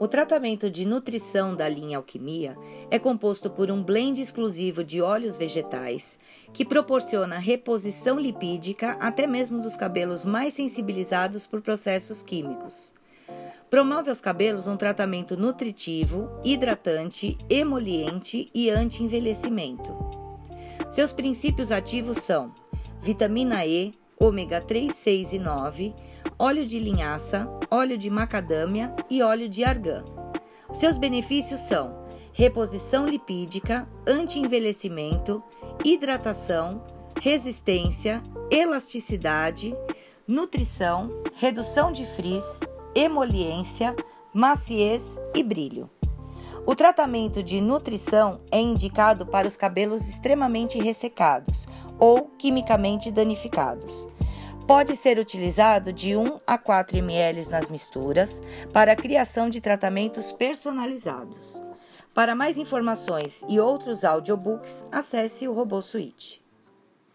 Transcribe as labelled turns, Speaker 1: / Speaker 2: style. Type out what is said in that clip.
Speaker 1: O tratamento de nutrição da linha Alquimia é composto por um blend exclusivo de óleos vegetais que proporciona reposição lipídica até mesmo dos cabelos mais sensibilizados por processos químicos. Promove aos cabelos um tratamento nutritivo, hidratante, emoliente e anti-envelhecimento. Seus princípios ativos são vitamina E, ômega 3, 6 e 9, óleo de linhaça, óleo de macadâmia e óleo de argã. Seus benefícios são reposição lipídica, anti-envelhecimento, hidratação, resistência, elasticidade, nutrição, redução de frizz, emoliência, maciez e brilho. O tratamento de nutrição é indicado para os cabelos extremamente ressecados ou quimicamente danificados. Pode ser utilizado de 1 a 4 ml nas misturas para a criação de tratamentos personalizados. Para mais informações e outros audiobooks, acesse o Robô Suite.